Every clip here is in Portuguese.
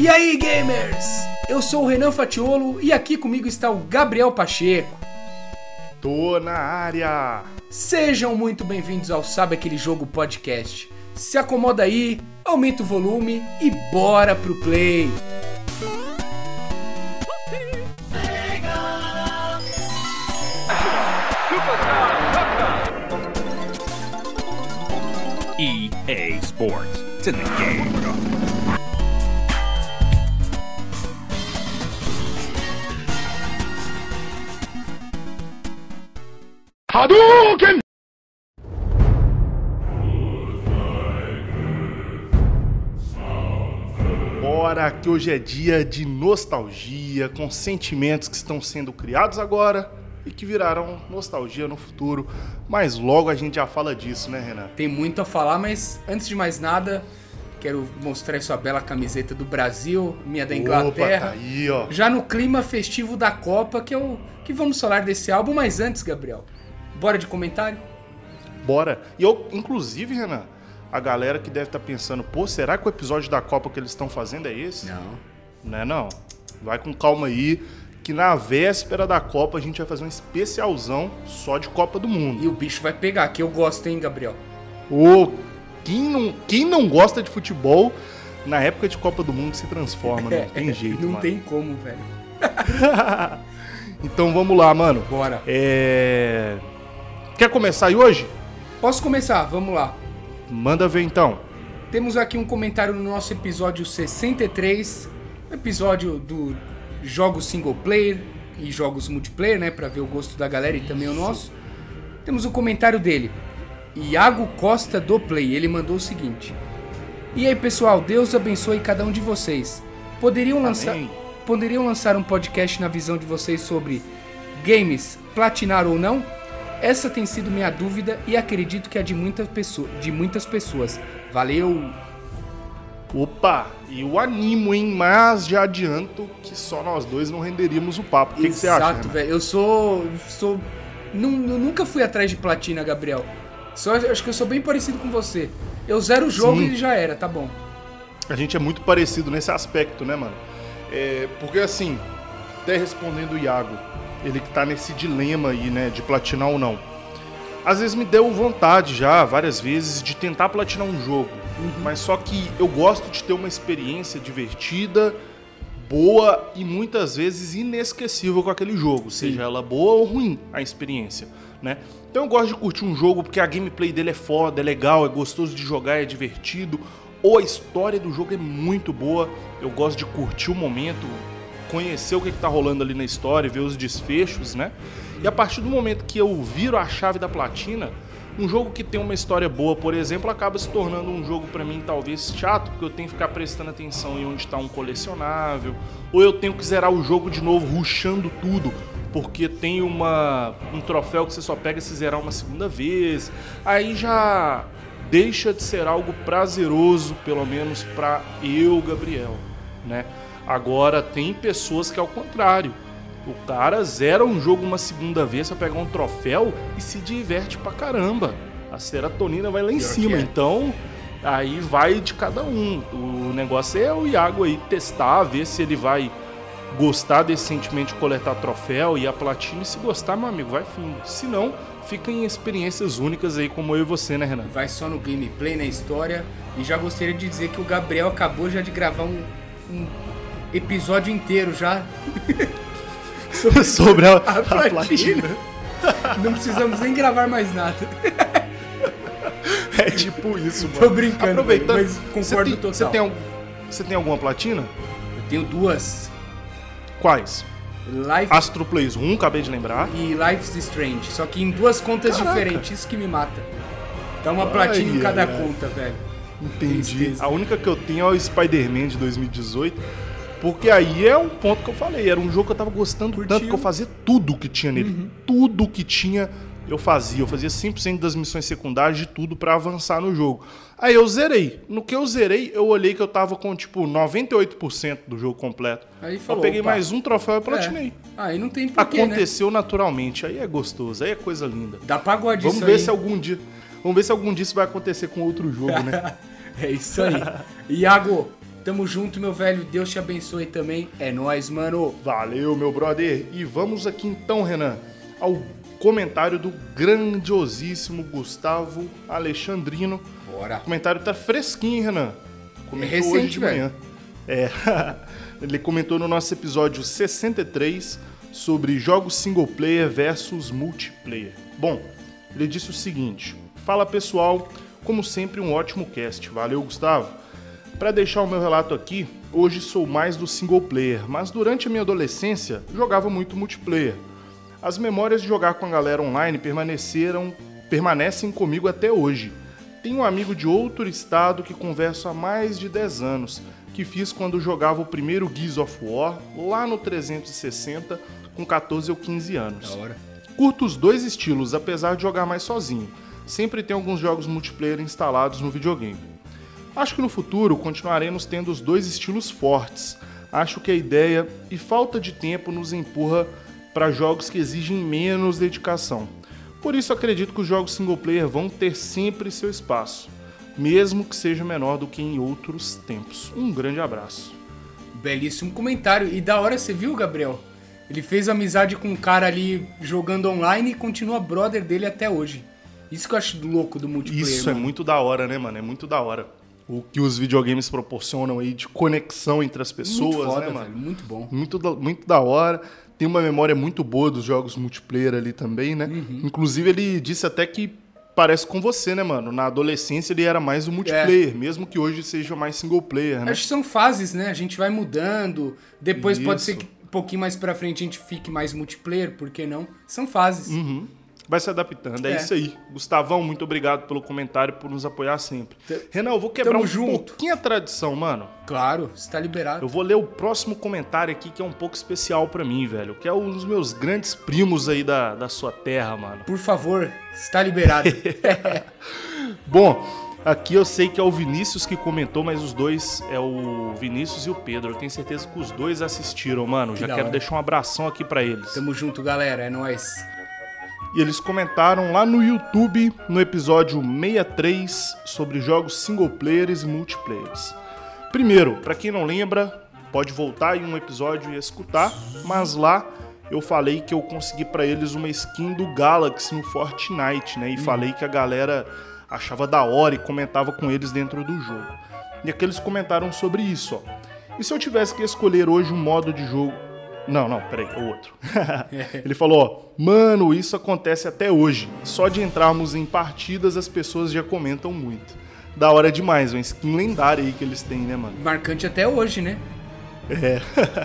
E aí, gamers? Eu sou o Renan Fatiolo e aqui comigo está o Gabriel Pacheco. Tô na área! Sejam muito bem-vindos ao Sabe Aquele Jogo Podcast. Se acomoda aí, aumenta o volume e bora pro play! EA Sports. It's in the game. Hadouken! Bora que hoje é dia de nostalgia, com sentimentos que estão sendo criados agora e que virarão nostalgia no futuro. Mas logo a gente já fala disso, né, Renan? Tem muito a falar, mas antes de mais nada, quero mostrar essa bela camiseta do Brasil, minha da Inglaterra. Opa, tá aí, ó. Já no clima festivo da Copa, que, eu, que vamos falar desse álbum, mas antes, Gabriel, bora de comentário? Bora. E eu, inclusive, Renan, a galera que deve estar pensando, pô, será que o episódio da Copa que eles estão fazendo é esse? Não. Não é não. Vai com calma aí, que na véspera da Copa a gente vai fazer um especialzão só de Copa do Mundo. E o bicho vai pegar, que eu gosto, hein, Gabriel? Ô, quem não, quem não gosta de futebol, na época de Copa do Mundo se transforma, né? não tem jeito, Não mano. tem como, velho. Então vamos lá, mano. Bora. É... Quer começar aí hoje? Posso começar? Vamos lá. Manda ver então. Temos aqui um comentário no nosso episódio 63, episódio do jogos single player e jogos multiplayer, né, Pra ver o gosto da galera e também o nosso. Temos o comentário dele, Iago Costa do Play. Ele mandou o seguinte: E aí, pessoal, Deus abençoe cada um de vocês. Poderiam lançar Amém. poderiam lançar um podcast na visão de vocês sobre games, platinar ou não? Essa tem sido minha dúvida e acredito que é de, muita pessoa, de muitas pessoas. Valeu! Opa, eu animo, hein? Mas já adianto que só nós dois não renderíamos o papo. O que, você acha? Exato, Renan? velho. Eu sou. sou eu nunca fui atrás de platina, Gabriel. Só acho que eu sou bem parecido com você. Eu zero o jogo Sim. e já era, tá bom. A gente é muito parecido nesse aspecto, né, mano? É, porque assim, até respondendo o Iago, ele que tá nesse dilema aí, né, de platinar ou não. Às vezes me deu vontade já, várias vezes, de tentar platinar um jogo. Mas só que eu gosto de ter uma experiência divertida, boa e muitas vezes inesquecível com aquele jogo, seja ela boa ou ruim a experiência, né? Então eu gosto de curtir um jogo porque a gameplay dele é foda, é legal, é gostoso de jogar, é divertido, ou a história do jogo é muito boa. Eu gosto de curtir o momento, conhecer o que, que tá rolando ali na história, ver os desfechos, né? E a partir do momento que eu viro a chave da platina, um jogo que tem uma história boa, por exemplo, acaba se tornando um jogo pra mim talvez chato, porque eu tenho que ficar prestando atenção em onde está um colecionável, ou eu tenho que zerar o jogo de novo, rushando tudo, porque tem uma um troféu que você só pega se zerar uma segunda vez. Aí já deixa de ser algo prazeroso, pelo menos pra eu, Gabriel, né? Agora tem pessoas que é o contrário. O cara zera um jogo uma segunda vez pra pegar um troféu e se diverte pra caramba. A serotonina vai lá em Pior cima. é. Então, aí vai de cada um. O negócio é o Iago aí testar, ver se ele vai gostar desse sentimento de coletar troféu e a platina. E se gostar, meu amigo, vai fundo. Se não, fica em experiências únicas aí, como eu e você, né, Renan? Vai só no gameplay, na história. E já gostaria de dizer que o Gabriel acabou já de gravar um, um episódio inteiro já. sobre Sobre a, a a platina. platina. Não precisamos nem gravar mais nada. É tipo isso, mano. Tô brincando, Aproveitando, mas você concordo tem, total. Você tem, você tem alguma platina? Eu tenho duas. Quais? Life Astro Plays 1, acabei de lembrar. e Life's Strange. Só que em duas contas Caraca. diferentes. Isso que me mata. Dá uma Ai, platina em cada ai. conta, velho. Entendi. Tristeza. A única que eu tenho é o Spider-Man de 2018. Porque aí é um ponto que eu falei. Era um jogo que eu tava gostando Curtiu. Uhum. tanto que eu fazia tudo que tinha nele. Tudo que tinha, eu fazia. Eu fazia 100% das missões secundárias de tudo pra avançar no jogo. Aí eu zerei. No que eu zerei, eu olhei que eu tava com tipo 98% do jogo completo. Aí eu falou, peguei opa. mais um troféu e platinei. É. Aí não tem porquê, né? Aconteceu naturalmente. Aí é gostoso, aí é coisa linda. Dá pagode Vamos isso ver aí. se algum dia. Vamos ver se algum dia isso vai acontecer com outro jogo, né? É isso aí. Iago, Tamo junto, meu velho. Deus te abençoe também. É nóis, mano. Valeu, meu brother. E vamos aqui então, Renan, ao comentário do grandiosíssimo Gustavo Alexandrino. Bora. O comentário tá fresquinho, hein, Renan. Comentou recente, hoje de velho. manhã. É. Ele comentou no nosso episódio 63 sobre jogos single player versus multiplayer. Bom, ele disse o seguinte: Fala pessoal, como sempre um ótimo cast. Valeu, Gustavo. Para deixar o meu relato aqui, hoje sou mais do single player, mas durante a minha adolescência jogava muito multiplayer. As memórias de jogar com a galera online permaneceram, permanecem comigo até hoje. Tenho um amigo de outro estado que converso há mais de 10 anos, que fiz quando jogava o primeiro Gears of War, lá no 360, com 14 ou 15 anos. Curto os dois estilos, apesar de jogar mais sozinho. Sempre tem alguns jogos multiplayer instalados no videogame. Acho que no futuro continuaremos tendo os dois estilos fortes. Acho que a ideia e falta de tempo nos empurra para jogos que exigem menos dedicação. Por isso acredito que os jogos single player vão ter sempre seu espaço, mesmo que seja menor do que em outros tempos. Um grande abraço. Belíssimo comentário. E da hora, você viu, Gabriel? Ele fez amizade com um cara ali jogando online e continua brother dele até hoje. Isso que eu acho louco do multiplayer. Isso é mano. muito da hora, né, mano? É muito da hora. O que os videogames proporcionam aí de conexão entre as pessoas, muito foda, né, mano? velho. Muito bom. Muito da, muito da hora. Tem uma memória muito boa dos jogos multiplayer ali também, né? Uhum. Inclusive, ele disse até que parece com você, né, mano? Na adolescência ele era mais o multiplayer, mesmo que hoje seja mais single player, né? Acho que são fases, né? A gente vai mudando. Depois pode ser Isso. que um pouquinho mais pra frente a gente fique mais multiplayer, por que não? São fases. Uhum. Vai se adaptando, é, É. isso aí. Gustavão, muito obrigado pelo comentário por nos apoiar sempre. Renan, eu vou quebrar Tamo um junto. pouquinho a tradição, mano. Claro, está liberado. Eu vou ler o próximo comentário aqui que é um pouco especial pra mim, velho. Que é um dos meus grandes primos aí da, da sua terra, mano. Por favor, está liberado. Bom, aqui eu sei que é o Vinícius que comentou, mas os dois é o Vinícius e o Pedro. Eu tenho certeza que os dois assistiram, mano. Já da quero hora. deixar um abração aqui pra eles. Tamo junto, galera. É nóis. E eles comentaram lá no YouTube, no episódio 63, sobre jogos single players e multiplayers. Primeiro, pra quem não lembra, pode voltar em um episódio e escutar, mas lá eu falei que eu consegui pra eles uma skin do Galaxy no Fortnite, né? E falei que a galera achava da hora e comentava com eles dentro do jogo. E aqui eles comentaram sobre isso, ó. E se eu tivesse que escolher hoje um modo de jogo. Não, não, peraí, é o outro. Ele falou, ó, mano, isso acontece até hoje. Só de entrarmos em partidas as pessoas já comentam muito. Da hora demais, uma skin lendária aí que eles têm, né, mano? Marcante até hoje, né? É.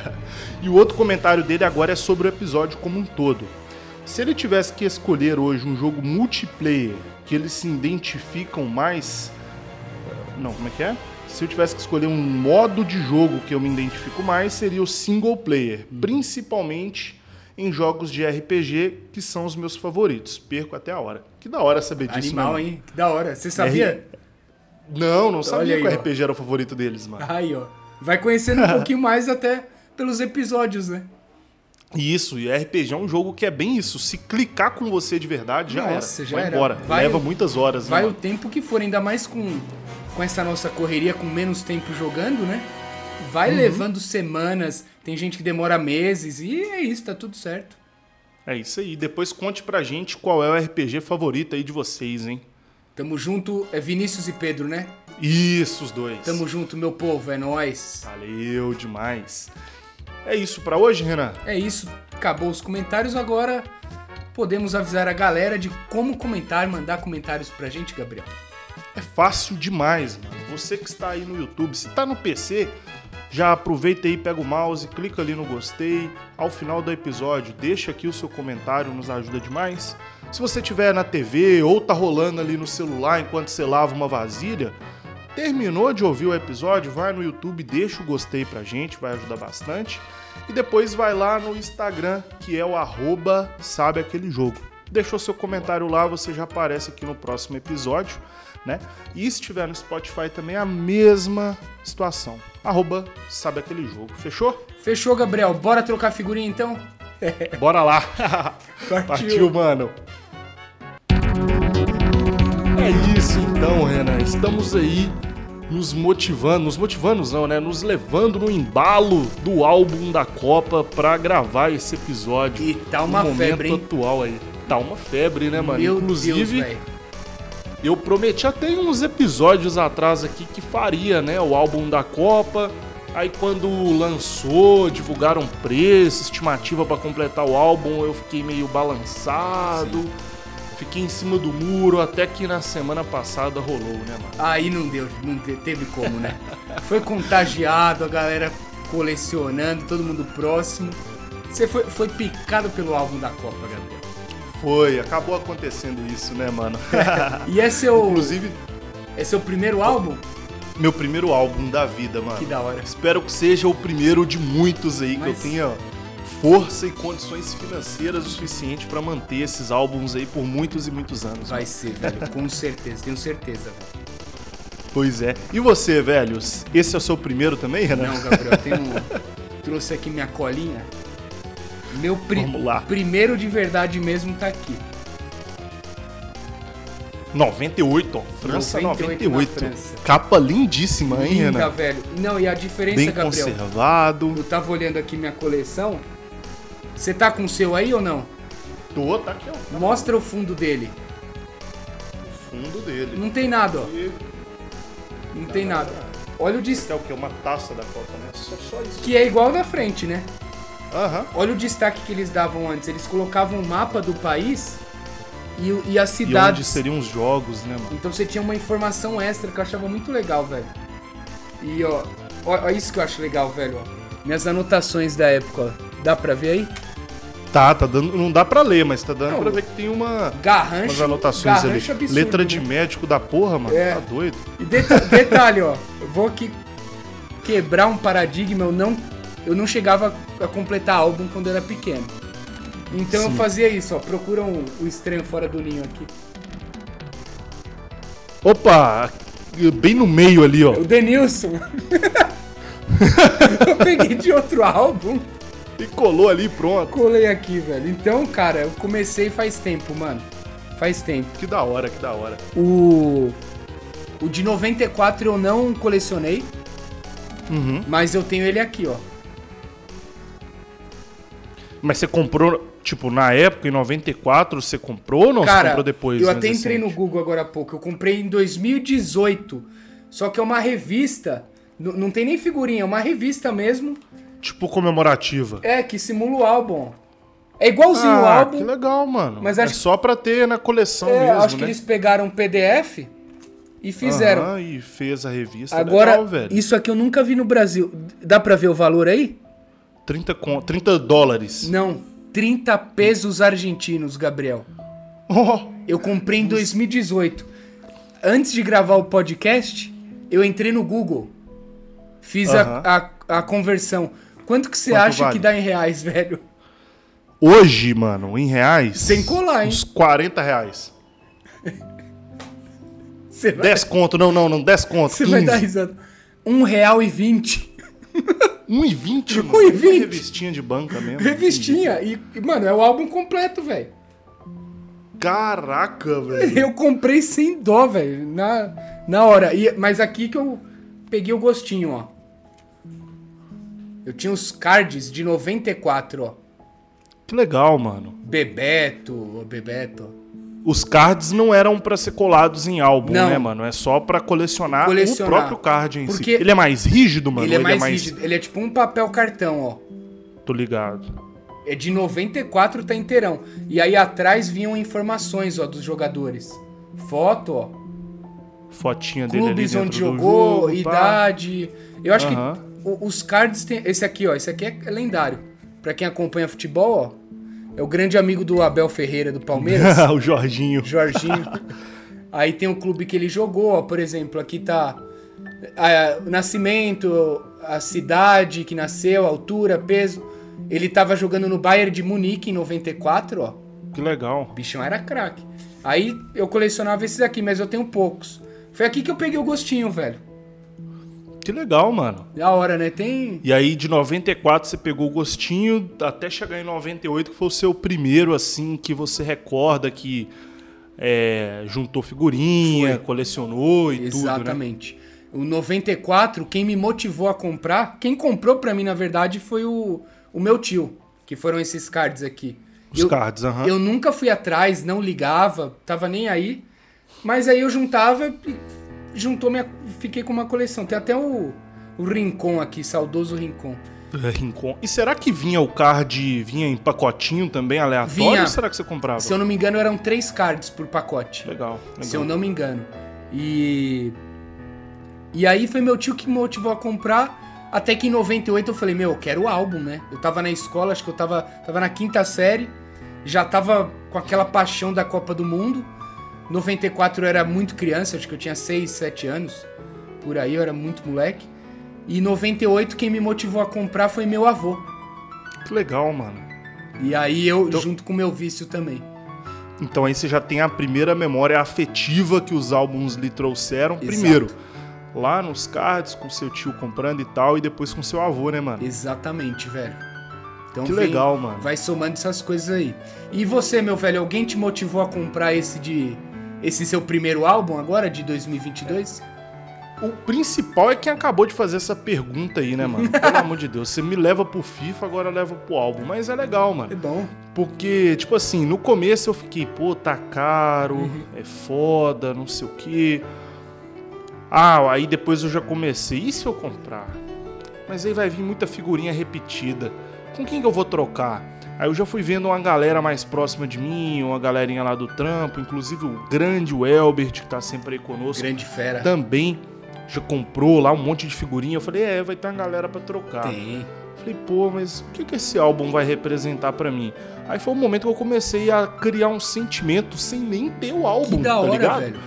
e o outro comentário dele agora é sobre o episódio como um todo. Se ele tivesse que escolher hoje um jogo multiplayer que eles se identificam mais. Não, como é que é? Se eu tivesse que escolher um modo de jogo que eu me identifico mais, seria o single player. Principalmente em jogos de RPG, que são os meus favoritos. Perco até a hora. Que da hora saber disso, Animal, né, mano? hein? Que da hora. Você sabia? Não, não sabia aí, que o ó. RPG era o favorito deles, mano. Aí, ó. Vai conhecendo um pouquinho mais até pelos episódios, né? Isso, e RPG é um jogo que é bem isso. Se clicar com você de verdade, já Nossa, era. já Vai era. embora. Vai Leva o- muitas horas, Vai né? o tempo que for, ainda mais com, com essa nossa correria, com menos tempo jogando, né? Vai Uhum. levando semanas, tem gente que demora meses, e é isso, tá tudo certo. É isso aí. Depois conte pra gente qual é o RPG favorito aí de vocês, hein? Tamo junto, é Vinícius e Pedro, né? Isso, os dois. Tamo junto, meu povo, é nóis. Valeu demais. É isso pra hoje, Renan? É isso, acabou os comentários, agora podemos avisar a galera de como comentar, mandar comentários pra gente, Gabriel. É fácil demais, mano. Você que está aí no YouTube, se tá no PC, já aproveita aí, pega o mouse, clica ali no gostei. Ao final do episódio, deixa aqui o seu comentário, nos ajuda demais. Se você tiver na TV ou tá rolando ali no celular enquanto você lava uma vasilha, terminou de ouvir o episódio, vai no YouTube, deixa o gostei pra gente, vai ajudar bastante. E depois vai lá no Instagram, que é o arroba sabe aquele jogo. Deixou seu comentário lá, você já aparece aqui no próximo episódio, né? E se estiver no Spotify também, a mesma situação. Arroba sabe aquele jogo. Fechou? Fechou, Gabriel? Bora trocar figurinha então? Bora lá! Partiu. Partiu, mano! É isso então, Renan. Estamos aí nos motivando, nos motivando não, né? Nos levando no embalo do álbum da Copa pra gravar esse episódio. E tá uma no momento febre, hein? atual aí. Tá uma febre, né, mano? Meu Inclusive, Deus. Eu prometi até uns episódios atrás aqui que faria, né, o álbum da Copa. Aí quando lançou, divulgaram preço, estimativa pra completar o álbum, eu fiquei meio balançado. Fiquei em cima do muro, até que na semana passada rolou, né, mano? Aí não deu, não te- teve como, né? Foi contagiado, a galera colecionando, todo mundo próximo. Você foi, foi picado pelo álbum da Copa, Gabriel. Foi, acabou acontecendo isso, né, mano? E é seu, Inclusive, é seu primeiro álbum? meu primeiro álbum da vida, mano. Que da hora. Espero que seja o primeiro de muitos aí, que Mas- eu tenha força e condições financeiras o suficiente pra manter esses álbuns aí por muitos e muitos anos. Vai ser, velho, com certeza, tenho certeza, velho. Pois é. E você, velho? Esse é o seu primeiro também, Renan? Não, Gabriel, eu tenho. Trouxe aqui minha colinha. Meu pri- Vamos lá. primeiro de verdade mesmo tá aqui. 98, ó. França 98 98. na França. Capa lindíssima, hein, Linda, velho. Não, e a diferença, Bem Gabriel. conservado. Eu tava olhando aqui minha coleção. Você tá com o seu aí ou não? Tô, tá aqui, ó. Mostra o fundo dele. Fundo dele. Não tem nada, ó. E Não tem nada. Olha o destaque. é o quê? Uma taça da Copa, né? Só, só isso. Que é igual na frente, né? Aham. Olha o destaque que eles davam antes. Eles colocavam o mapa do país e, e as E onde cidades. seriam os jogos, né, mano? Então você tinha uma informação extra que eu achava muito legal, velho. E ó, ó, isso que eu acho legal, velho. ó. Minhas anotações da época, ó. Dá pra ver aí? Tá, tá dando. Não dá pra ler, mas tá dando Não, pra ver que tem uma. Garrancho. Umas anotações ali. garrancho absurdo, Letra né? de médico da porra, mano. É. Tá doido? E deta- detalhe, ó. Eu vou aqui quebrar um paradigma. Eu não, eu não chegava a completar álbum quando eu era pequeno. Então eu Sim. fazia isso, ó. Procura um- o estranho fora do ninho aqui. Opa! Bem no meio ali, ó. O Denilson. eu peguei de outro álbum. E colou ali, pronto. Colei aqui, velho. Então, cara, eu comecei faz tempo, mano. Faz tempo. Que da hora, que da hora. O. O de 94 eu não colecionei, Uhum. mas eu tenho ele aqui, ó. Mas você comprou, tipo, na época, em 94, você comprou ou não? você Cara, comprou depois? eu mais até entrei no? Google agora há pouco. Eu comprei em 2018. Só que é uma revista. Não tem nem figurinha, é uma revista mesmo. Tipo, comemorativa. É, que simula o álbum. É igualzinho o ah, álbum. que legal, mano. Mas é acho- só pra ter na coleção É, mesmo, acho né? que eles pegaram um PDF e fizeram. Aham, e fez a revista. Agora, legal, velho. isso aqui eu nunca vi no Brasil. Dá pra ver o valor aí? 30, con... 30 dólares. Não. 30 pesos argentinos, Gabriel. Oh, Eu comprei em 2018. Antes de gravar o podcast, eu entrei no Google. Fiz a, Aham. a, a conversão. Quanto que você Quanto acha vale? que dá em reais, velho? hoje, mano, em reais... Sem colar, hein? Uns 40 reais. Vai, 10 conto, não, não, não, 10 conto. você 15. vai dar risada. Um real e vinte. 1,20, mano. 1,20. Uma Revistinha de banca mesmo. Revistinha. E, mano, é o álbum completo, velho. Caraca, velho. Eu comprei sem dó, velho. Na, na hora. E, mas aqui que eu peguei o gostinho, ó. Eu tinha os cards de 94, ó. Que legal, mano. Bebeto, ô Bebeto. Os cards não eram pra ser colados em álbum, Não. né, mano? É só pra colecionar, Colecionar. o próprio card em Porque si. Ele é mais rígido, mano? ele é ou mais rígido. Ele é tipo um papel cartão, ó. Tô ligado. É de 94, tá inteirão. E aí atrás vinham informações, ó, dos jogadores. Foto, ó. Fotinha dele Clubes ali onde jogou, jogo, idade. Eu acho Aham. que o- os cards tem. Esse aqui, ó. Esse aqui é lendário. Pra quem acompanha futebol, ó. É o grande amigo do Abel Ferreira do Palmeiras. o Jorginho. Jorginho. Aí tem o clube que ele jogou, ó, por exemplo, aqui tá ah, o nascimento, a cidade que nasceu, a altura, peso. Ele tava jogando no Bayern de Munique em 94, ó. Que legal. O bichão era craque. Aí eu colecionava esses aqui, mas eu tenho poucos. Foi aqui que eu peguei o gostinho, velho. Que legal, mano. Da hora, né? Tem. E aí, de 94, você pegou o gostinho, até chegar em 98, que foi o seu primeiro, assim, que você recorda que é, juntou figurinha, Foi. colecionou e tudo, né? Exatamente. O 94, quem me motivou a comprar, quem comprou pra mim, na verdade, foi o, o meu tio, que foram esses cards aqui. Os eu, cards, aham. Eu nunca fui atrás, não ligava, tava nem aí. Mas aí eu juntava e juntou minha. Fiquei com uma coleção. Tem até o, o Rincon aqui, saudoso Rincon. É, Rincon. E será que vinha o card, vinha em pacotinho também, aleatório? Vinha. Ou será que você comprava? Se eu não me engano, eram três cards por pacote. Legal, legal. Se eu não me engano. E. E aí foi meu tio que me motivou a comprar. Até que em 98 eu falei, meu, eu quero o álbum, né? Eu tava na escola, acho que eu tava, tava na quinta série. Já tava com aquela paixão da Copa do Mundo. 94 eu era muito criança, acho que eu tinha 6, 7 anos. Por aí, eu era muito moleque. E 98 quem me motivou a comprar foi meu avô. Que legal, mano. E aí eu, Então- junto com meu vício também. Então aí você já tem a primeira memória afetiva que os álbuns lhe trouxeram. Exato. Primeiro, lá nos cards, com seu tio comprando e tal, e depois com seu avô, né, mano? Exatamente, velho. Então Que vem- legal, mano. Vai somando essas coisas aí. E você, meu velho, alguém te motivou a comprar esse de esse seu primeiro álbum agora de 2022? O principal é quem acabou de fazer essa pergunta aí, né, mano? Pelo amor de Deus. Você me leva pro FIFA, agora leva pro álbum. Mas é legal, mano. É bom. Porque, tipo assim, no começo eu fiquei, pô, tá caro, Uhum. é foda, não sei o quê. Ah, aí depois eu já comecei, e se eu comprar? Mas aí vai vir muita figurinha repetida. Com quem que eu vou trocar? Aí eu já fui vendo uma galera mais próxima de mim, uma galerinha lá do trampo, inclusive o grande Welbert, que tá sempre aí conosco, Grande fera. também já comprou lá um monte de figurinha. Eu falei, é, vai ter uma galera pra trocar. Tem. Falei, pô, mas o que, que esse álbum vai representar pra mim? Aí foi o momento que eu comecei a criar um sentimento sem nem ter o álbum, Que da tá hora, ligado? velho.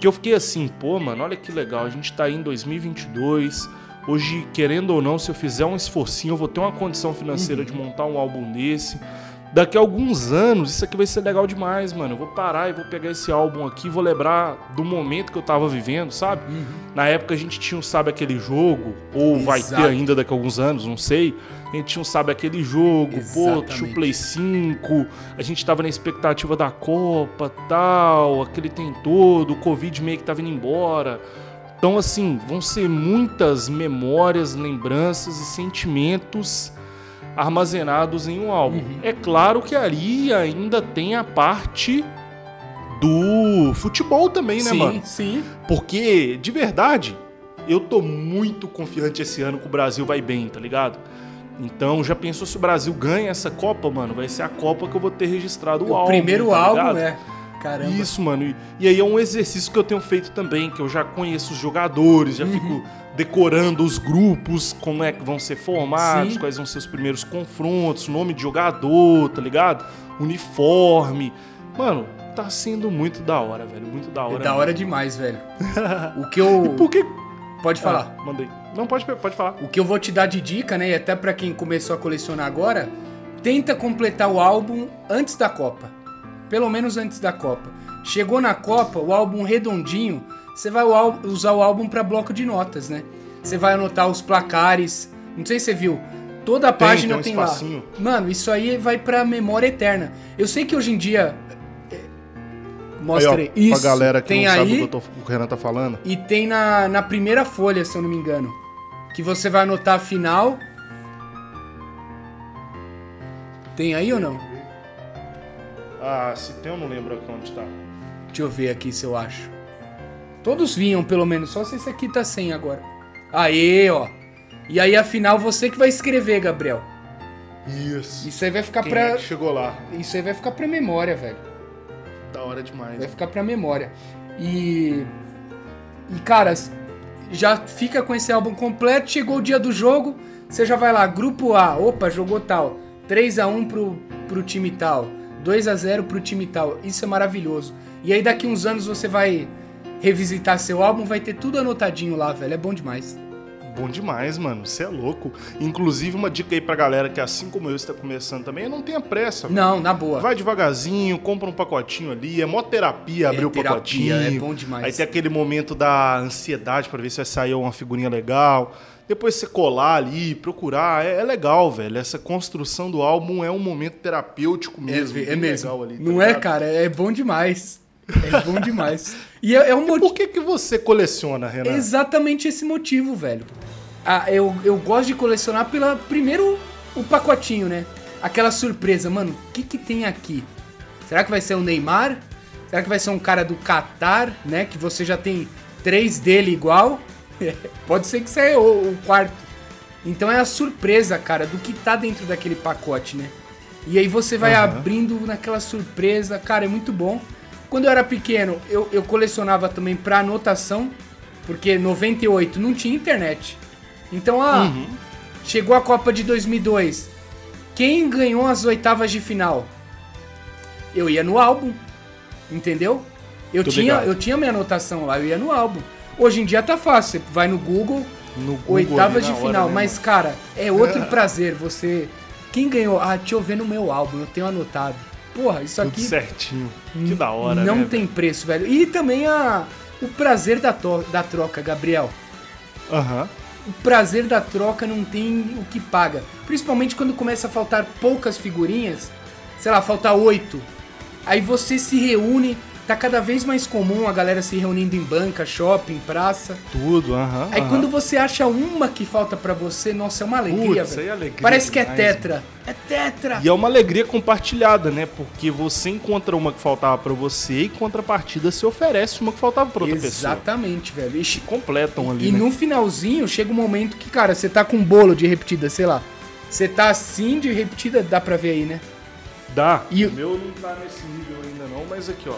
Que eu fiquei assim, pô, mano, olha que legal, a gente tá aí em 2022. Hoje, querendo ou não, se eu fizer um esforcinho, eu vou ter uma condição financeira Uhum. de montar um álbum desse. Daqui a alguns anos, isso aqui vai ser legal demais, mano. Eu vou parar e vou pegar esse álbum aqui, vou lembrar do momento que eu tava vivendo, sabe? Na época a gente tinha um Sabe Aquele Jogo, ou vai ter Exato. ainda daqui a alguns anos, não sei. A gente tinha um Sabe Aquele Jogo, pô, Exatamente. tinha o Play 5, a gente tava na expectativa da Copa, tal, aquele tem todo, o Covid meio que tava indo embora. Então, assim, vão ser muitas memórias, lembranças e sentimentos armazenados em um álbum. Uhum. É claro que ali ainda tem a parte do futebol também, né, sim, mano? sim. Porque, de verdade, eu tô muito confiante esse ano que o Brasil vai bem, tá ligado? Então, já pensou se o Brasil ganha essa Copa, mano? Vai ser a Copa que eu vou ter registrado o, O, álbum. primeiro tá álbum, ligado? é. Caramba. Isso, mano. E, e aí é um exercício que eu tenho feito também, que eu já conheço os jogadores, já Uhum. fico decorando os grupos, como é que vão ser formados, Sim. quais vão ser os primeiros confrontos, nome de jogador, tá ligado? Uniforme. Mano, tá sendo muito da hora, velho. Muito da hora. É da mesmo. hora demais, velho. O que eu. Por que. Pode falar. Ah, mandei. Não, pode, pode falar. O que eu vou te dar de dica, né? E até pra quem começou a colecionar agora, tenta completar o álbum antes da Copa. Pelo menos antes da Copa. Chegou na Copa, o álbum redondinho, você vai usar o álbum pra bloco de notas, né? Você vai anotar os placares. Não sei se você viu. Toda a Tem, página tem um tem, lá. Mano, isso aí vai pra memória eterna. Eu sei que hoje em dia. é, Mostra aí. Ó, Isso. pra galera que tem não aí, sabe o que tô- o que o Renan tá falando. e tem na, na primeira folha, se eu não me engano. Que você vai anotar a final. Tem aí ou não? Ah, se tem, eu não lembro aqui onde tá. Deixa eu ver aqui se eu acho. Todos vinham, pelo menos. Só se esse aqui tá sem agora. Aê, ó. E aí, a final, você que vai escrever, Gabriel. Isso. Isso aí vai ficar Quem pra. é chegou lá? Isso aí vai ficar pra memória, velho. Da hora demais. Vai ficar pra memória. E. E, cara, já fica com esse álbum completo. Chegou o dia do jogo, você já vai lá, grupo A, opa, jogou tal. 3x1 pro, pro time tal. 2x0 pro time tal. Isso é maravilhoso. E aí, daqui uns anos, você vai revisitar seu álbum, vai ter tudo anotadinho lá, velho. É bom demais. Bom demais, mano. Você é louco. Inclusive, uma dica aí pra galera que, assim como eu, está começando também, é não tenha pressa. velho. Não, na boa. Vai devagarzinho, compra um pacotinho ali. É mó terapia abrir o terapia, pacotinho. é bom demais. Aí tem aquele momento da ansiedade pra ver se vai sair uma figurinha legal. Depois você colar ali, procurar. É, é legal, velho. Essa construção do álbum é um momento terapêutico É, mesmo. é bem mesmo. legal ali, tá Não é, ligado? cara? É bom demais. É bom demais. E é, é um motivo. por que, que você coleciona, Renan? Exatamente esse motivo, velho. Ah, eu, eu gosto de colecionar pela. Primeiro, o pacotinho, né? Aquela surpresa, mano, o que, que tem aqui? Será que vai ser o Neymar? Será que vai ser um cara do Qatar, né? Que você já tem três dele igual? Pode ser que seja o, o quarto. Então é a surpresa, cara, do que tá dentro daquele pacote, né? E aí você vai Aham. abrindo naquela surpresa, cara, é muito bom. Quando eu era pequeno, eu, eu colecionava também pra anotação, porque 98 não tinha internet. Então, ah, chegou a Copa de 2002. Quem ganhou as oitavas de final? Eu ia no álbum, entendeu? Eu Muito tinha, obrigado. eu tinha minha anotação lá, eu ia no álbum. Hoje em dia tá fácil, você vai no Google, No Google oitavas de final. né, mas, cara, é outro prazer você. Quem ganhou? Ah, deixa eu ver no meu álbum, eu tenho anotado. Porra, isso Tudo aqui certinho. Que da hora, não né? tem preço, velho. E também a, o prazer da, to- da troca, Gabriel. velho? Aham. O prazer da troca não tem o que paga. Principalmente quando começa a faltar poucas figurinhas. Sei lá, falta oito. Aí você se reúne. Tá cada vez mais comum a galera se reunindo em banca, shopping, praça. Tudo, aham. Aí quando você acha uma que falta pra você, nossa, é uma alegria, Putz, velho. é alegria Parece que é demais, tetra. É tetra. E é uma alegria compartilhada, né? Porque você encontra uma que faltava pra você e contrapartida se oferece uma que faltava pra outra pessoa. Exatamente, velho. Ixi, Completam ali, E né? no finalzinho chega um momento que, cara, você tá com um bolo de repetida, sei lá. Você tá assim de repetida, dá pra ver aí, né? Dá. E- O meu não tá nesse nível ainda não, mas aqui, ó.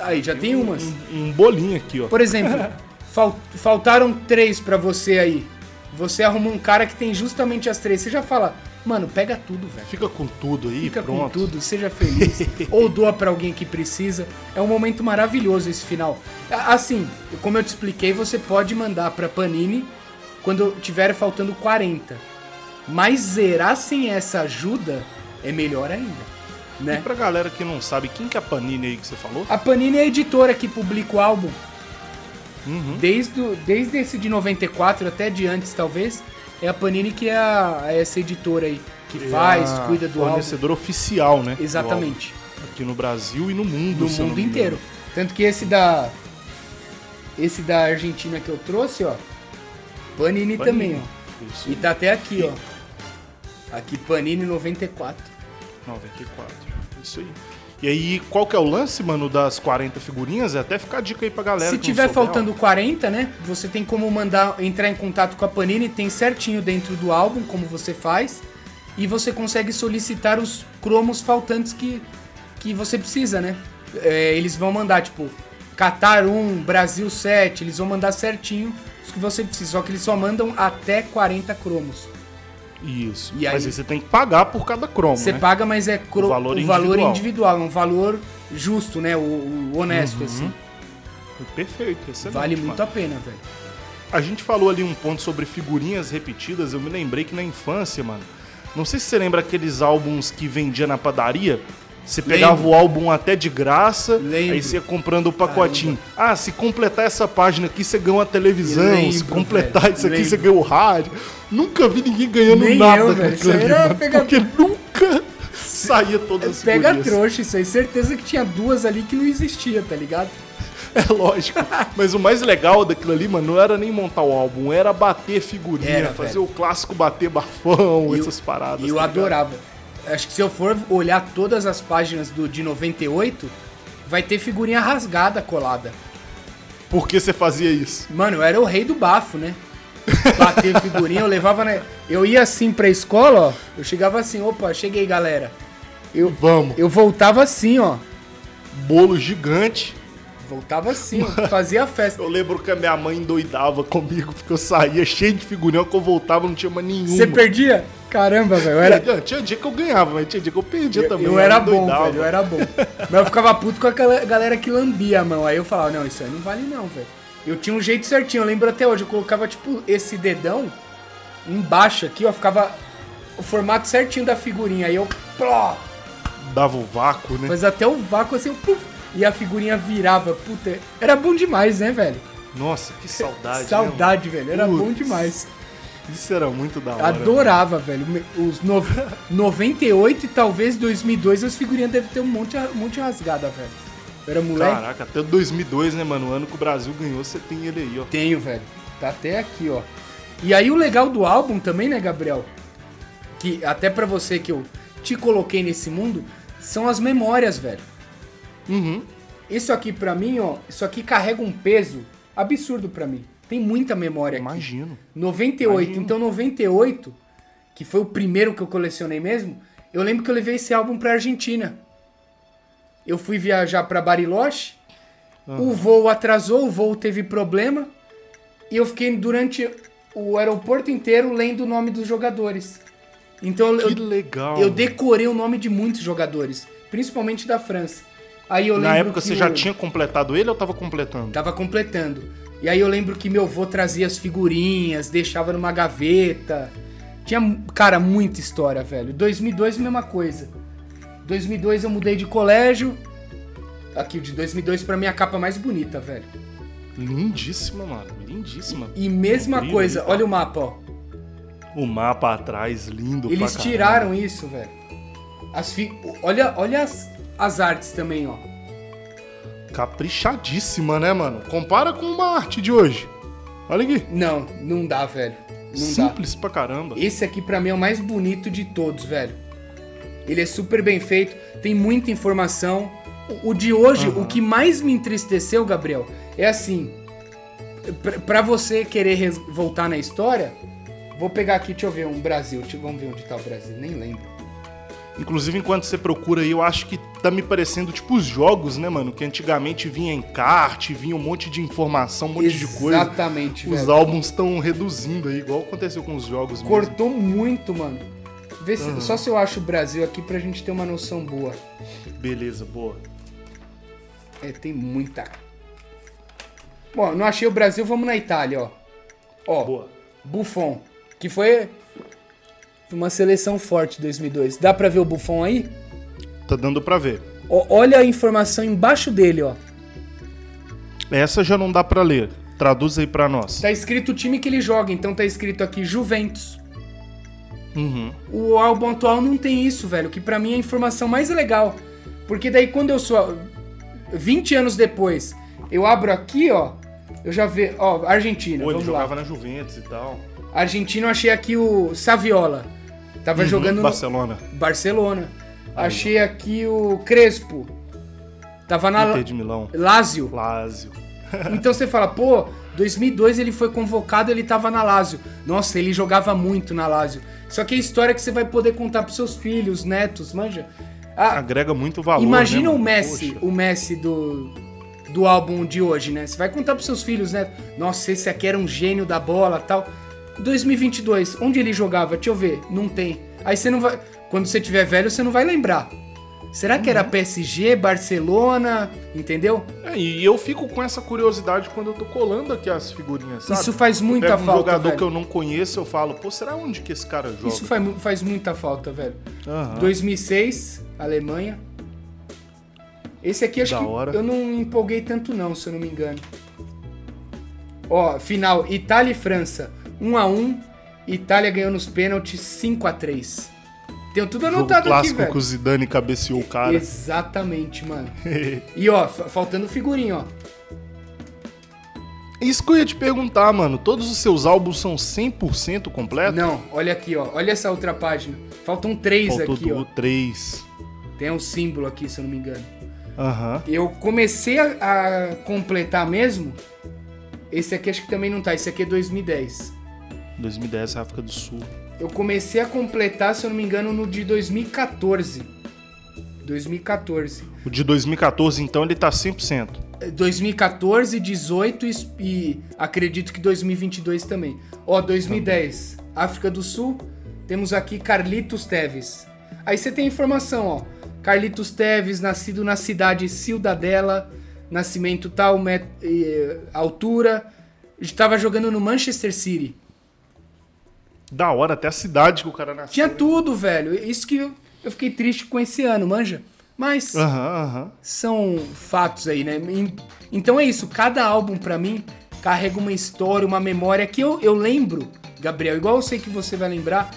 Aí, já tem umas. Um, um bolinho aqui, ó. Por exemplo, fal- faltaram três pra você aí. Você arruma um cara que tem justamente as três. Você já fala, mano, pega tudo, velho. Fica com tudo aí, Fica pronto. com tudo, seja feliz. ou doa pra alguém que precisa. É um momento maravilhoso esse final. Assim, como eu te expliquei, você pode mandar pra Panini quando tiver faltando 40. Mas zerar sem essa ajuda é melhor ainda, E né? pra galera que não sabe, quem que é a Panini aí que você falou? A Panini é a editora que publica o álbum. Uhum. Desde, o- desde esse de 94 até de antes, talvez. É a Panini que é a- é essa editora aí. Que faz, É a cuida do álbum. fornecedor oficial, né? Exatamente. álbum. Aqui no Brasil e no mundo. No mundo inteiro. Tanto que esse da. Esse da Argentina que eu trouxe, ó. Panini, Panini. também, ó. Isso. E tá até aqui, ó. Aqui, Panini 94. 94. Isso aí. E aí, qual que é o lance, mano, das 40 figurinhas? É até ficar a dica aí pra galera. Se tiver faltando 40, né? Você tem como mandar entrar em contato com a Panini, tem certinho dentro do álbum como você faz. E você consegue solicitar os cromos faltantes que, que você precisa, né? É, eles vão mandar, tipo, Qatar 1, Brasil 7, eles vão mandar certinho os que você precisa. Só que eles só mandam até 40 cromos. Isso. E Mas aí- aí você tem que pagar por cada cromo, Você né? paga, mas é cro- O valor o valor individual. individual, é um valor justo, né? O, o honesto, assim. Perfeito, excelente. Vale mano. muito a pena, velho. A gente falou ali um ponto sobre figurinhas repetidas. Eu me lembrei que na infância, mano. Não sei se você lembra aqueles álbuns que vendia na padaria. Você pegava Lembro. o álbum até de graça, Lembro. aí você ia comprando o pacotinho. Ah, se completar essa página aqui, você ganha uma televisão. Lembro, se completar velho, isso aqui, você ganha o rádio. Nunca vi ninguém ganhando Nem nada eu, velho. Isso era Porque nunca saía todas as Pega trouxa isso aí. Certeza que tinha duas ali que não existia, tá ligado? É lógico. Mas o mais legal daquilo ali, mano, não era nem montar o álbum, era bater figurinha, Era, fazer velho. o clássico bater bafão, eu- essas paradas. E eu tá adorava. Acho que se eu for olhar todas as páginas do de 98, vai ter figurinha rasgada colada. Por que você fazia isso? Mano, eu era o rei do bafo, né? Bater figurinha, eu levava, né? Eu ia assim pra escola, ó. Eu chegava assim, opa, cheguei, galera. Eu, Vamos. eu voltava assim, ó. Bolo gigante. Voltava assim. Fazia festa. Eu lembro que a minha mãe endoidava comigo, porque eu saía cheio de figurinha, quando eu voltava não tinha mais nenhuma. Você perdia? Caramba, velho. Eu era, Tinha, dia que eu ganhava, mas tinha dia que eu perdia Eu, também. eu era bom, velho, eu era bom. Mas eu ficava puto com aquela galera que lambia a mão. Aí eu falava, não, isso aí não vale não, velho. Eu tinha um jeito certinho, eu lembro até hoje, eu colocava, tipo, esse dedão embaixo aqui, ó, ficava o formato certinho da figurinha. Aí eu, pló, Dava o vácuo, né? fazia até o vácuo assim, puf, e a figurinha virava. Puta, era bom demais, né, velho? Nossa, que saudade. né, Saudade, velho, era bom Putz. demais. mano? Isso era muito da hora. Adorava, velho. Me- Os no... 98 e talvez 2002 as figurinhas devem ter um monte, um monte rasgada, velho. Eu era moleque. Caraca, até 2002, né, mano? O ano que o Brasil ganhou, você tem ele aí, ó. Tenho, velho. Tá até aqui, ó. E aí o legal do álbum também, né, Gabriel? Que até pra você que eu te coloquei nesse mundo, são as memórias, velho. Uhum. Isso aqui pra mim, ó, isso aqui carrega um peso absurdo pra mim. Tem muita memória aqui. Imagino. 98. Imagino. Então 98, que foi o primeiro que eu colecionei mesmo, eu lembro que eu levei esse álbum pra Argentina. Eu fui viajar pra Bariloche, o voo atrasou, o voo teve problema, e eu fiquei durante o aeroporto inteiro lendo o nome dos jogadores. Então eu, Que legal. eu decorei o nome de muitos jogadores, principalmente da França. Aí eu Na época você já tinha completado ele ou tava completando? Tava completando. E aí eu lembro que meu avô trazia as figurinhas, deixava numa gaveta. Tinha, cara, muita história, velho. 2002, mesma coisa. 2002 eu mudei de colégio. Aqui, de 2002 pra mim é capa mais bonita, velho. Lindíssima, mano. Lindíssima. E mesma Brilho coisa, olha o mapa, ó. O mapa atrás, lindo Eles pra tiraram isso, velho. As fi... Olha, olha as, as artes também, ó. Caprichadíssima, né, mano? Compara com uma arte de hoje. Olha aqui. Não, não dá, velho. Não dá. Simples pra caramba. Esse aqui pra mim é o mais bonito de todos, velho. Ele é super bem feito, tem muita informação. O, o de hoje, o que mais me entristeceu, Gabriel, é assim. Pra, você querer voltar na história, vou pegar aqui, deixa eu ver, um Brasil. Deixa, vamos ver onde tá o Brasil, nem lembro. Inclusive, enquanto você procura aí, eu acho que tá me parecendo tipo os jogos, né, mano? Que antigamente vinha em kart, vinha um monte de informação, um monte de coisa. Exatamente, Os velho. álbuns estão reduzindo aí, igual aconteceu com os jogos mesmo. Cortou muito, mano. Vê se- Só se eu acho o Brasil aqui pra gente ter uma noção boa. Beleza, boa. É, tem muita. Bom, não achei o Brasil, vamos na Itália, ó. Ó, Boa. Buffon, que foi uma seleção forte 2002. Dá pra ver o Buffon aí? Tá dando pra ver. Ó, olha a informação embaixo dele, ó. Essa já não dá pra ler. Traduz aí pra nós. Tá escrito o time que ele joga, então tá escrito aqui Juventus. Uhum. O álbum atual não tem isso, velho, que pra mim é a informação mais legal. Porque daí quando eu sou 20 anos depois, eu abro aqui, ó, eu já vejo, ó, Argentina, Pô, ele vamos lá. jogava na Juventus e tal. Argentina, eu achei aqui o Saviola. Tava Uhum, jogando no Barcelona. Barcelona. Achei aqui o Crespo. Tava na Inter de Milão. Lazio. Lazio. Então você fala, pô, 2002 ele foi convocado, ele tava na Lazio. Nossa, ele jogava muito na Lazio. Só que é história que você vai poder contar pros seus filhos, netos, manja. Ah, Agrega muito valor. imagina né, o? Messi, Poxa. o Messi do, do álbum de hoje, né? Você vai contar pros seus filhos, né? Nossa, esse aqui era um gênio da bola tal. 2022, onde ele jogava? Deixa eu ver, não tem. Aí você não vai. Quando você tiver velho, você não vai lembrar. Será que era Uhum. PSG, Barcelona? Entendeu? É, e eu fico com essa curiosidade quando eu tô colando aqui as figurinhas, sabe? Isso faz Eu muita pego um falta. jogador velho. que eu não conheço, eu falo, pô, será onde que esse cara joga? Isso faz, faz muita falta, velho. Aham. 2006, Alemanha. Esse aqui acho Da que hora. eu não empolguei tanto não, se eu não me engano. Ó, final, Itália e França, 1 a 1. Itália ganhou nos pênaltis 5 a 3. Tenho tudo Jogo anotado aqui, clássico velho. que o Zidane cabeceou o cara. Exatamente, mano. E ó, fa- faltando figurinha, ó. Isso que eu ia te perguntar, mano. Todos os seus álbuns são 100% completos? Não, olha aqui, ó. Olha essa outra página. Faltam três Faltou aqui, ó. do 3. Tem um símbolo aqui, se eu não me engano. Aham. Eu comecei a, a completar mesmo. Esse aqui acho que também não tá. Esse aqui é 2010. 2010, África do Sul. Eu comecei a completar, se eu não me engano, no de 2014. 2014. O de 2014, então, ele tá 100%. Eh, 2014, 18 e, acredito que 2022 também. Ó, 2010, África do Sul. Temos aqui Carlitos Teves. Aí você tem informação, ó. Carlitos Teves, nascido na cidade Ciudadela, nascimento tal, met- altura. Estava jogando no Manchester City. Da hora, até a cidade que o cara nasceu. Tinha tudo, velho. Isso que eu, fiquei triste com esse ano, manja. Mas são fatos aí, né? Então é isso. Cada álbum, pra mim, carrega uma história, uma memória que eu, eu lembro, Gabriel. Igual eu sei que você vai lembrar.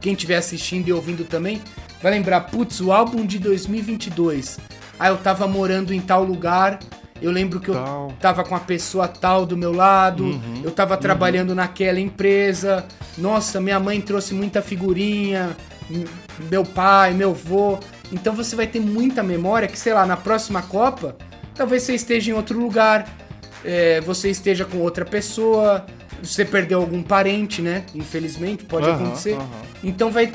Quem estiver assistindo e ouvindo também vai lembrar. Putz, o álbum de 2022. Ah, eu tava morando em tal lugar. Eu lembro que Tal. eu tava com a pessoa tal do meu lado. Uhum. Eu tava trabalhando naquela empresa. Nossa, minha mãe trouxe muita figurinha. Meu pai, meu avô. Então você vai ter muita memória que, sei lá, na próxima Copa, talvez você esteja em outro lugar. é, você esteja com outra pessoa. Você perdeu algum parente, né? Infelizmente, pode Aham, acontecer. Então vai.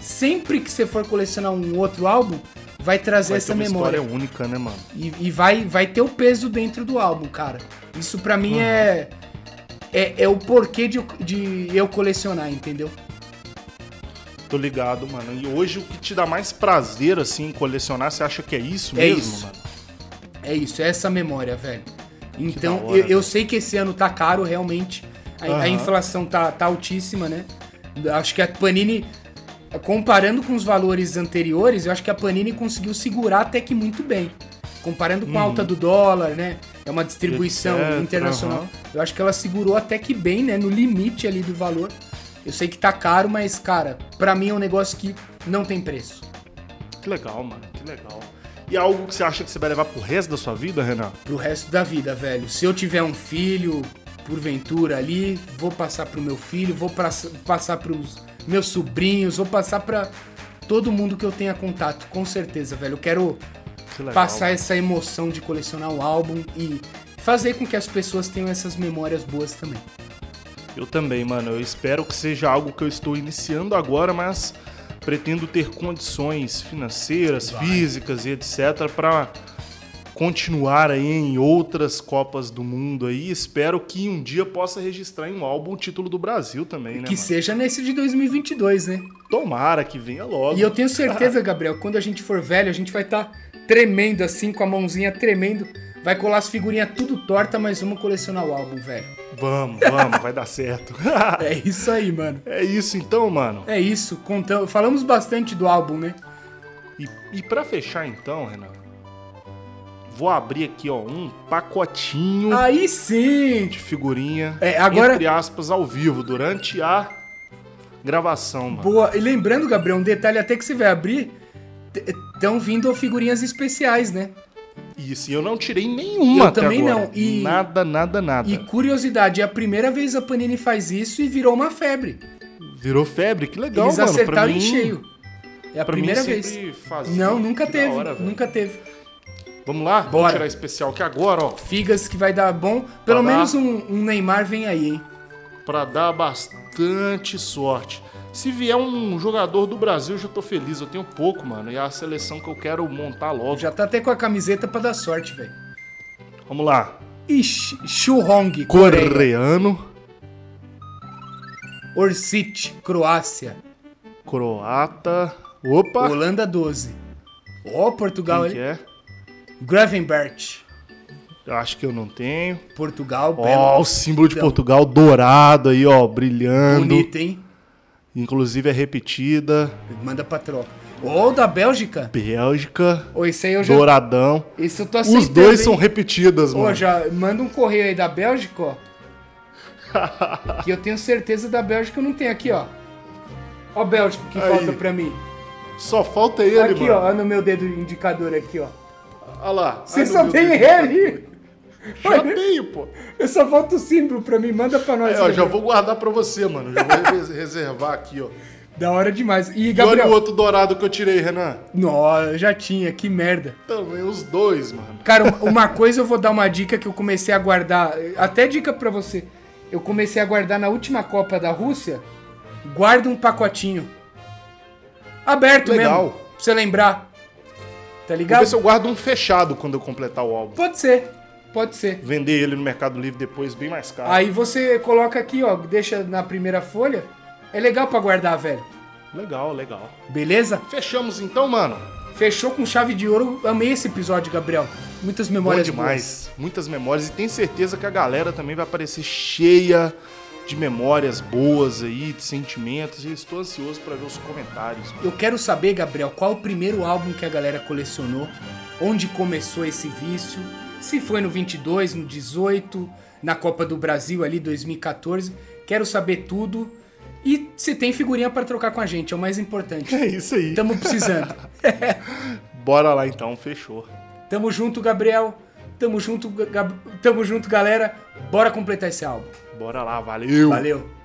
Sempre que você for colecionar um outro álbum, vai trazer Vai essa memória. história única, né, mano? E, e vai, vai ter o peso dentro do álbum, cara. Isso pra mim é, é. É o porquê de, eu- de eu colecionar, entendeu? Tô ligado, mano. E hoje o que te dá mais prazer, assim, em colecionar, você acha que é isso É mesmo, isso. mano? É isso, é essa memória, velho. Então, hora, eu, eu sei que esse ano tá caro, realmente. A, a Aham. inflação tá, tá altíssima, né? Acho que a Panini, comparando com os valores anteriores, eu acho que a Panini conseguiu segurar até que muito bem. Comparando com a alta do dólar, né? É uma distribuição Uhum. Etc, internacional. aham. Eu acho que ela segurou até que bem, né? No limite ali do valor. Eu sei que tá caro, mas, cara, pra mim é um negócio que não tem preço. Que legal, mano. Que legal. E algo que você acha que você vai levar pro resto da sua vida, Renan? pro resto da vida, velho. Se eu tiver um filho, porventura ali, vou passar pro meu filho, vou praça- passar pros meus sobrinhos, vou passar pra todo mundo que eu tenha contato, com certeza, velho. Eu quero passar essa emoção de colecionar um álbum e fazer com que as pessoas tenham essas memórias boas também. Eu também, mano. Eu espero que seja algo que eu estou iniciando agora, mas pretendo ter condições financeiras, físicas e etc para continuar aí em outras Copas do Mundo aí. Espero que um dia possa registrar em um álbum o título do Brasil também, né, que mano? seja nesse de 2022, né? Tomara que venha logo. E eu tenho certeza, Gabriel, quando a gente for velho, a gente vai estar tremendo assim, com a mãozinha tremendo. Vai colar as figurinhas tudo torta, mas vamos colecionar o álbum, velho. Vamos, vamos, vai dar certo. É isso aí, mano. é isso então, mano. É isso. Contamos, falamos bastante do álbum, né? E, e para fechar então, Renan, vou abrir aqui, ó, um pacotinho Aí sim! de figurinha, É, agora- entre aspas, ao vivo, durante a gravação, mano. Boa. E lembrando, Gabriel, um detalhe até que você vai abrir. Estão vindo figurinhas especiais, né? Isso, e eu não tirei nenhuma Eu também agora. não, e- Nada, nada, nada. E curiosidade, é a primeira vez a Panini faz isso e virou uma febre. Virou febre, que legal, Eles mano. acertaram pra mim, em cheio. É a primeira vez. fazia. Não, nunca teve. hora, nunca teve. Vamos lá? Bora. Vamos tirar especial aqui agora, ó. Figas que vai dar bom. Pelo dar. menos um, um Neymar vem aí, hein? Pra dar bastante sorte. Se vier um jogador do Brasil, eu já tô feliz. Eu tenho pouco, mano. E é a seleção que eu quero montar logo. Já tá até com a camiseta pra dar sorte, velho. Vamos lá. Ixi, Shuhong, Coreia. Coreano, Orsic, Croácia. croata. Opa! Holanda 12. Ó, Portugal Quem que ali. é? Gravenbert. Eu acho que eu não tenho. Portugal, Ó, belo. o símbolo de Então, Portugal dourado aí, ó, brilhando. Bonito, hein? Inclusive é repetida. Manda pra troca. Ó, o da Bélgica. Bélgica, Ô, esse aí eu já. douradão. Esse eu tô aceitando. Os dois hein? são repetidas, Ô, mano. já manda um correio aí da Bélgica, ó. que eu tenho certeza da Bélgica eu não tenho aqui, ó. Ó, Bélgica, que Aí. falta pra mim. Só falta ele, aqui, mano. ó, ó, no meu dedo indicador aqui, ó. Olha lá. Você Ai, só tem ele! Já tenho, pô. Eu só falta o símbolo pra mim, manda pra nós. É, ó, já Gabriel. vou guardar pra você, mano. Já vou res- reservar aqui, ó. Da hora demais. E, E olha o Gabriel. outro dourado que eu tirei, Renan. Nossa, já tinha, que merda. Também os dois, mano. Cara, um- uma coisa eu vou dar uma dica que eu comecei a guardar. Até dica pra você. Eu comecei a guardar na última Copa da Rússia. Guarda um pacotinho. Aberto Legal. mesmo. Pra você lembrar. Tá Vou ligado? ver se eu guardo um fechado quando eu completar o álbum. Pode ser. Pode ser. Vender ele no Mercado Livre depois, bem mais caro. Aí você coloca aqui, ó. Deixa na primeira folha. É legal pra guardar, velho. Legal, legal. Beleza? Fechamos então, mano. Fechou com chave de ouro. Amei esse episódio, Gabriel. Muitas Bom memórias demais. Muitas memórias. E tenho certeza que a galera também vai aparecer cheia de memórias boas aí, de sentimentos. E estou ansioso para ver os comentários. Eu quero saber, Gabriel, qual o primeiro álbum que a galera colecionou, onde começou esse vício, se foi no 22, no 18, na Copa do Brasil ali 2014. Quero saber tudo. E se tem figurinha pra trocar com a gente, é o mais importante. É isso aí. Tamo precisando. Bora lá então, fechou. Tamo junto, Gabriel. Tamo junto, Gab... Tamo junto, galera. Bora completar esse álbum. Bora lá, valeu! Valeu.